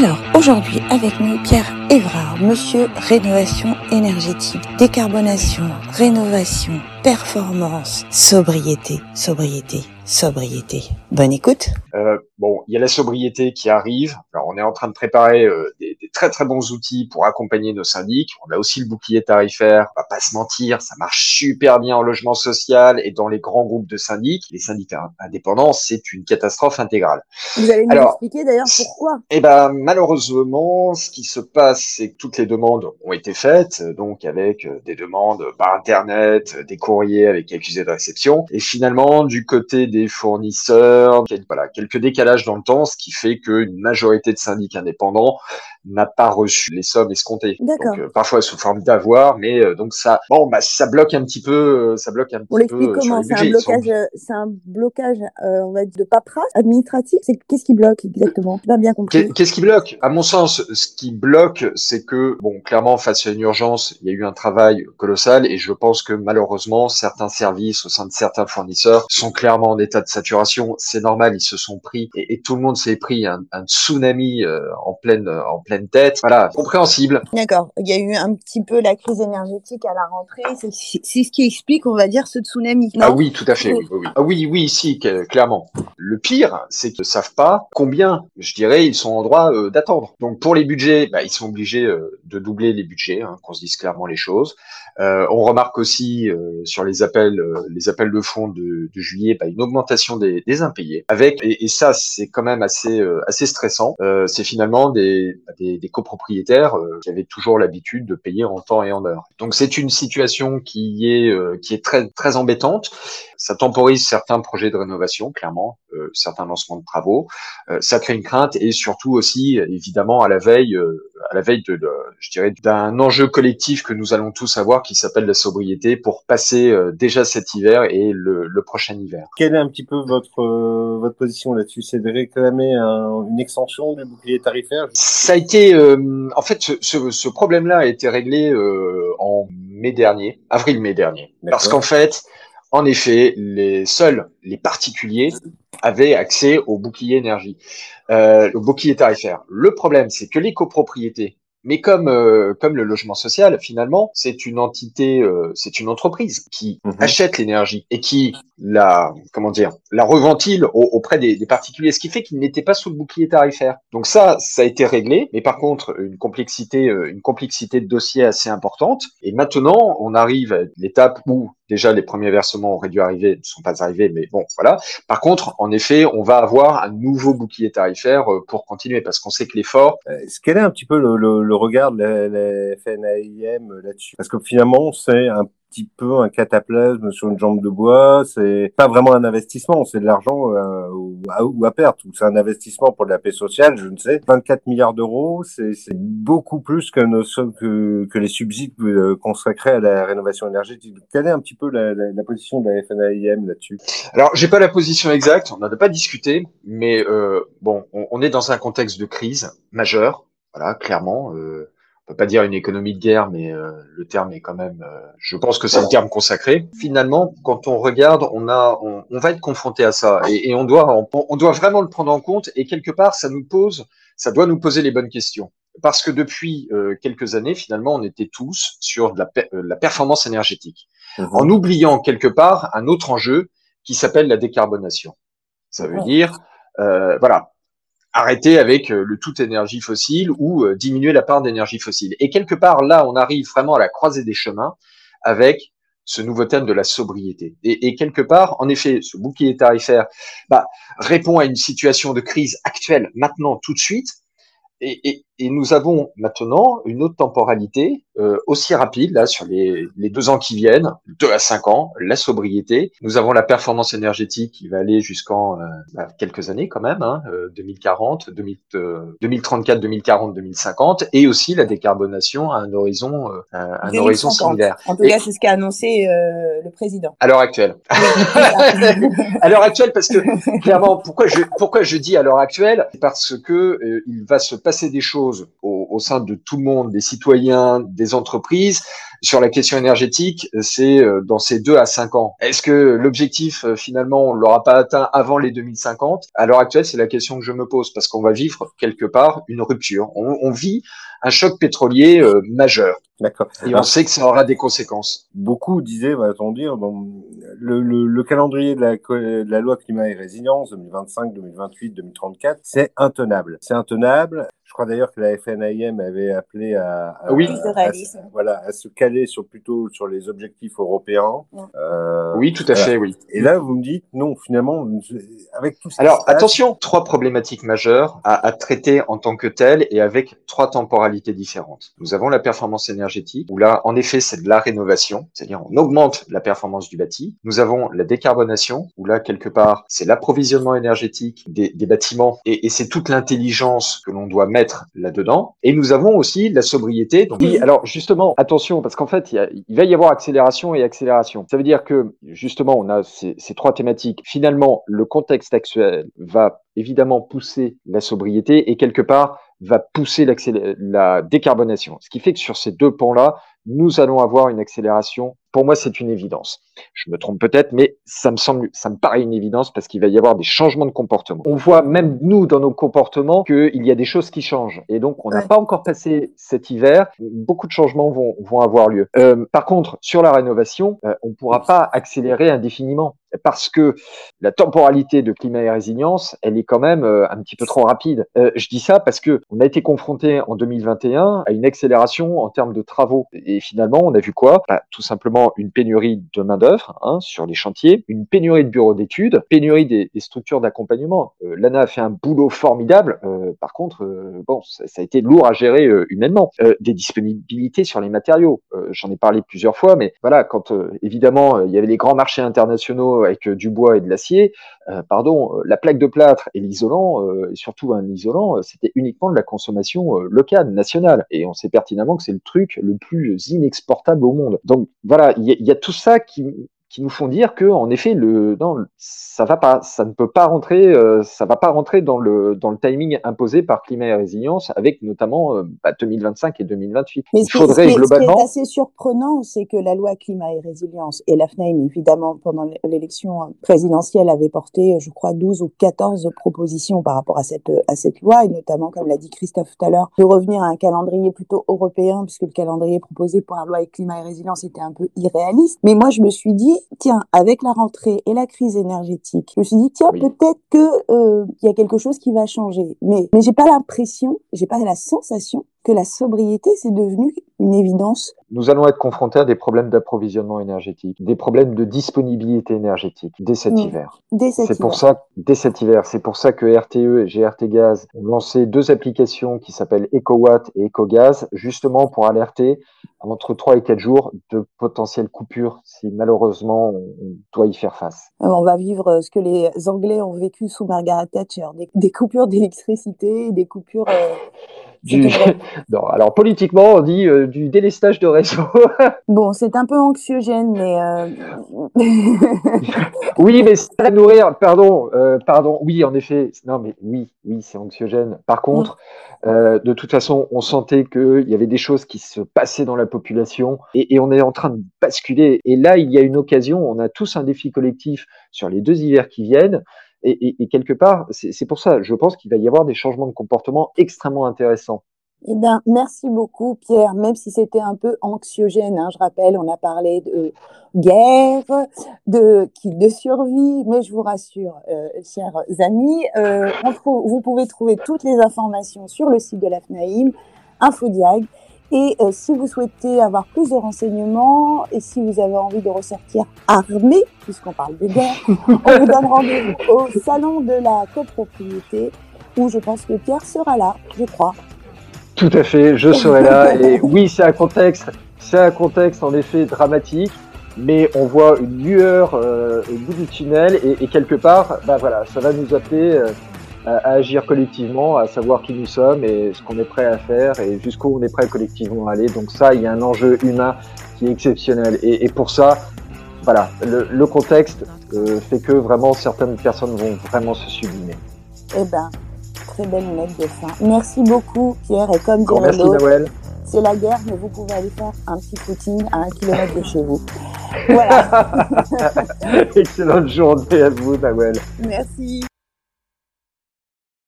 Alors, aujourd'hui, avec nous, Pierre Évrard, monsieur rénovation énergétique, décarbonation, rénovation, performance, sobriété, sobriété, sobriété. Bonne écoute. Euh, bon, il y a la sobriété qui arrive. Alors, on est en train de préparer euh, des, des, très très bons outils pour accompagner nos syndics. On a aussi le bouclier tarifaire. On va pas se mentir, ça marche super bien en logement social et dans les grands groupes de syndics. Les syndicats indépendants, c'est une catastrophe intégrale. Vous allez nous Alors, expliquer d'ailleurs pourquoi? Eh ben, malheureusement, ce qui se passe, c'est que toutes les demandes ont été faites, donc avec euh, des demandes par internet, des courriers avec accusé de réception, et finalement du côté des fournisseurs, voilà, quelques décalages dans le temps, ce qui fait qu'une majorité de syndics indépendants n'a pas reçu les sommes escomptées. Donc euh, parfois sous forme d'avoir, mais euh, donc ça, bon, bah ça bloque un petit peu, euh, ça bloque un on petit peu. comment C'est un blocage, c'est un blocage, on va dire de paperasse administrative. C'est qu'est-ce qui bloque exactement? Pas bien compris. Qu'est-ce qui bloque? À mon sens, ce qui bloque, c'est que bon, clairement face à une urgence, il y a eu un travail colossal et je pense que malheureusement certains services au sein de certains fournisseurs sont clairement en état de saturation. C'est normal, ils se sont pris et, et tout le monde s'est pris un, un tsunami en pleine en pleine tête. Voilà, compréhensible. D'accord. Il y a eu un petit peu la crise énergétique à la rentrée. C'est ce qui explique, on va dire, ce tsunami. ah oui, tout à fait. Oui, oui. Ah oui, oui, si, clairement. Le pire, c'est qu'ils ne savent pas combien, je dirais, ils sont en droit euh, d'attendre. Donc pour les budgets, bah, ils sont obligés euh, de doubler les budgets, hein, qu'on se dise clairement les choses. Euh, on remarque aussi sur les appels, les appels de fonds de, de juillet, bah, une augmentation des, des impayés. Avec et, et ça, c'est quand même assez assez stressant. c'est finalement des, des, des copropriétaires qui avaient toujours l'habitude de payer en temps et en heure. Donc c'est une situation qui est qui est très très embêtante. Ça temporise certains projets de rénovation, clairement, certains lancements de travaux. ça crée une crainte et surtout aussi, évidemment, à la veille, à la veille de, de je dirais, d'un enjeu collectif que nous allons tous avoir qui s'appelle la sobriété pour passer euh, déjà cet hiver et le, le, prochain hiver. Quelle est un petit peu votre euh, votre position là-dessus? C'est de réclamer un, une extension du bouclier tarifaire? Ça a été, euh, en fait, ce, ce, ce problème-là a été réglé en mai dernier, avril-mai dernier, parce qu'en fait, en effet, les seuls les particuliers avaient accès au bouclier énergie, euh, au bouclier tarifaire. Le problème, c'est que les copropriétés mais comme euh, comme le logement social, finalement, c'est une entité, euh, c'est une entreprise qui mhm. achète l'énergie et qui la comment dire la reventile auprès des, des, particuliers, ce qui fait qu'il n'était pas sous le bouclier tarifaire. Donc ça, ça a été réglé, mais par contre une complexité euh, une complexité de dossier assez importante. Et maintenant, on arrive à l'étape où Déjà, les premiers versements auraient dû arriver, ne sont pas arrivés, mais bon, voilà. Par contre, en effet, on va avoir un nouveau bouclier tarifaire euh, pour continuer, parce qu'on sait que l'effort. Est-ce quel est un petit peu le regard de la, la FNAIM là-dessus? Parce que finalement, c'est un petit peu un cataplasme sur une jambe de bois. C'est pas vraiment un investissement, c'est de l'argent euh, ou, à, ou, à, perte. Ou c'est un investissement pour la paix sociale, je ne sais. 24 milliards d'euros, c'est beaucoup plus que, nos, que, que les subsides euh, consacrés à la rénovation énergétique. Quelle est un petit peu la, la, la position de la FNAIM là-dessus? Alors, j'ai pas la position exacte, on n'en a pas discuté, mais euh, bon, on, on, est dans un contexte de crise majeure. Voilà, clairement. Euh, peut pas dire une économie de guerre, mais euh, le terme est quand même, euh, je pense que c'est le terme consacré. Finalement, quand on regarde, on a, on, on va être confronté à ça, et, et on doit, on, on, doit vraiment le prendre en compte. Et quelque part, ça nous pose, ça doit nous poser les bonnes questions, parce que depuis euh, quelques années, finalement, on était tous sur de la, euh, la performance énergétique, mmh. en oubliant quelque part un autre enjeu qui s'appelle la décarbonation. Ça veut dire, voilà, arrêter avec euh, le tout énergie fossile ou euh, diminuer la part d'énergie fossile. Et quelque part, là, on arrive vraiment à la croisée des chemins avec ce nouveau thème de la sobriété. Et, quelque part, en effet, ce bouclier tarifaire bah, répond à une situation de crise actuelle, maintenant, tout de suite, et, et, nous avons maintenant une autre temporalité euh, aussi rapide, là, sur les, les, deux ans qui viennent, deux à cinq ans, la sobriété. Nous avons la performance énergétique qui va aller jusqu'en euh, bah, quelques années quand même, hein, 2040, 2034, 2040, 2050, et aussi la décarbonation à un horizon, euh, un horizon similaire. En tout cas, c'est ce qu'a annoncé euh, le président. À l'heure actuelle. à l'heure actuelle, parce que clairement, pourquoi je, pourquoi je dis à l'heure actuelle? Parce que euh, il va se passer des choses au, au sein de tout le monde, des citoyens, des entreprises, sur la question énergétique, c'est euh, dans ces deux à cinq ans. Est-ce que l'objectif, euh, finalement, on l'aura pas atteint avant les 2050 À l'heure actuelle, c'est la question que je me pose parce qu'on va vivre quelque part une rupture. On, on vit un choc pétrolier euh, majeur. D'accord. Et on sait que ça aura des conséquences. Beaucoup disaient, va-t-on dire, le, le, le, calendrier de la, de la loi climat et résilience 2025, 2028, 2034, c'est intenable. C'est intenable. Je crois d'ailleurs que la FNIM avait appelé à, à, oui. à, voilà, à se caler sur plutôt sur les objectifs européens. Ouais. Euh, oui, tout à voilà. fait, oui. Et là, vous me dites non, finalement, avec tout ça. Alors, attention, trois problématiques majeures à, à traiter en tant que telles et avec trois temporalités différentes. Nous avons la performance énergétique, où là, en effet, c'est de la rénovation, c'est-à-dire on augmente la performance du bâti. Nous avons la décarbonation, où là, quelque part, c'est l'approvisionnement énergétique des, des bâtiments et, et c'est toute l'intelligence que l'on doit mettre là-dedans. Et nous avons aussi la sobriété. Donc, oui, alors justement, attention, parce qu'en fait, il, y a, il, va y avoir accélération et accélération. Ça veut dire que justement, on a ces, ces trois thématiques. Finalement, le contexte actuel va évidemment pousser la sobriété et quelque part va pousser la décarbonation. Ce qui fait que sur ces deux pans-là, nous allons avoir une accélération. Pour moi, c'est une évidence. Je me trompe peut-être, mais ça me semble, ça me paraît une évidence parce qu'il va y avoir des changements de comportement. On voit même nous dans nos comportements qu'il y a des choses qui changent. Et donc, on n'a ouais. pas encore passé cet hiver. Beaucoup de changements vont, vont avoir lieu. Euh, par contre, sur la rénovation, euh, on ne pourra pas accélérer indéfiniment parce que la temporalité de climat et résilience, elle est quand même euh, un petit peu trop rapide. Euh, je dis ça parce que on a été confronté en 2021 à une accélération en termes de travaux et finalement on a vu quoi? Bah, Tout simplement une pénurie de main d'œuvre hein, sur les chantiers, une pénurie de bureaux d'études, pénurie des, des structures d'accompagnement. Euh, L'ANA a fait un boulot formidable. Euh, par contre, euh, bon, ça, ça, a été lourd à gérer humainement. des disponibilités sur les matériaux. J'en ai parlé plusieurs fois, mais voilà, quand évidemment il y avait les grands marchés internationaux avec du bois et de l'acier, euh, pardon, la plaque de plâtre et l'isolant, euh, surtout un isolant, c'était uniquement de la consommation euh, locale, nationale. Et on sait pertinemment que c'est le truc le plus inexportable au monde. Donc voilà, il y, y, a tout ça qui, qui nous font dire que en effet le non ça va pas ça ne peut pas rentrer euh, ça va pas rentrer dans le dans le timing imposé par climat et résilience avec notamment euh, bah, 2025 et 2028 mais il faudrait ce qui, globalement ce qui est assez surprenant c'est que la loi climat et résilience et la FNAIM évidemment pendant l'élection présidentielle avait porté je crois 12 ou 14 propositions par rapport à cette à cette loi. Et notamment comme l'a dit Christophe tout à l'heure de revenir à un calendrier plutôt européen puisque le calendrier proposé pour la loi climat et résilience était un peu irréaliste. Mais moi je me suis dit tiens, avec la rentrée et la crise énergétique, je me suis dit, tiens, oui. peut-être que euh, il y a quelque chose qui va changer. Mais, mais j'ai pas l'impression, j'ai pas la sensation que la sobriété, c'est devenu une évidence. Nous allons être confrontés à des problèmes d'approvisionnement énergétique, des problèmes de disponibilité énergétique dès cet hiver. Dès cet c'est pour ça, dès cet hiver, c'est pour ça que RTE et GRT Gaz ont lancé deux applications qui s'appellent EcoWatt et EcoGaz, justement pour alerter entre 3 et 4 jours de potentielles coupures si malheureusement on doit y faire face. On va vivre ce que les Anglais ont vécu sous Margaret Thatcher, des, des coupures d'électricité, des coupures... Euh du... non, alors politiquement, on dit euh, du délestage de réseau. bon, c'est un peu anxiogène, mais. Euh... oui, mais c'est nourrir. Pardon, euh, pardon. Oui, en effet. Non, mais oui, oui, c'est anxiogène. Par contre, euh, de toute façon, on sentait qu'il y avait des choses qui se passaient dans la population et, et, on est en train de basculer. Et là, il y a une occasion. On a tous un défi collectif sur les deux hivers qui viennent. Et, quelque part, c'est pour ça, je pense qu'il va y avoir des changements de comportement extrêmement intéressants. Eh bien, merci beaucoup, Pierre, même si c'était un peu anxiogène. Hein, je rappelle, on a parlé de guerre, de de survie, mais je vous rassure, euh, chers amis, euh, vous pouvez trouver toutes les informations sur le site de la FNAIM, Infodiag. Et euh, si vous souhaitez avoir plus de renseignements et si vous avez envie de ressortir armé, puisqu'on parle de guerre, on vous donne rendez-vous au salon de la copropriété où je pense que Pierre sera là, je crois. Tout à fait, je serai là. Et oui, c'est un contexte, c'est un contexte en effet dramatique, mais on voit une lueur euh, au bout du tunnel et, et, quelque part, bah voilà, ça va nous appeler. Euh, à agir collectivement, à savoir qui nous sommes et ce qu'on est prêt à faire et jusqu'où on est prêt collectivement à aller. Donc ça, il y a un enjeu humain qui est exceptionnel. Et, et pour ça, voilà, le, le contexte euh, fait que vraiment certaines personnes vont vraiment se sublimer. Eh ben, très belle note de fin. Merci beaucoup, Pierre. Et comme dirait Merci, l'autre, c'est la guerre, mais vous pouvez aller faire un petit footing à un kilomètre de chez vous. Voilà. Excellente journée à vous, Noël. Merci.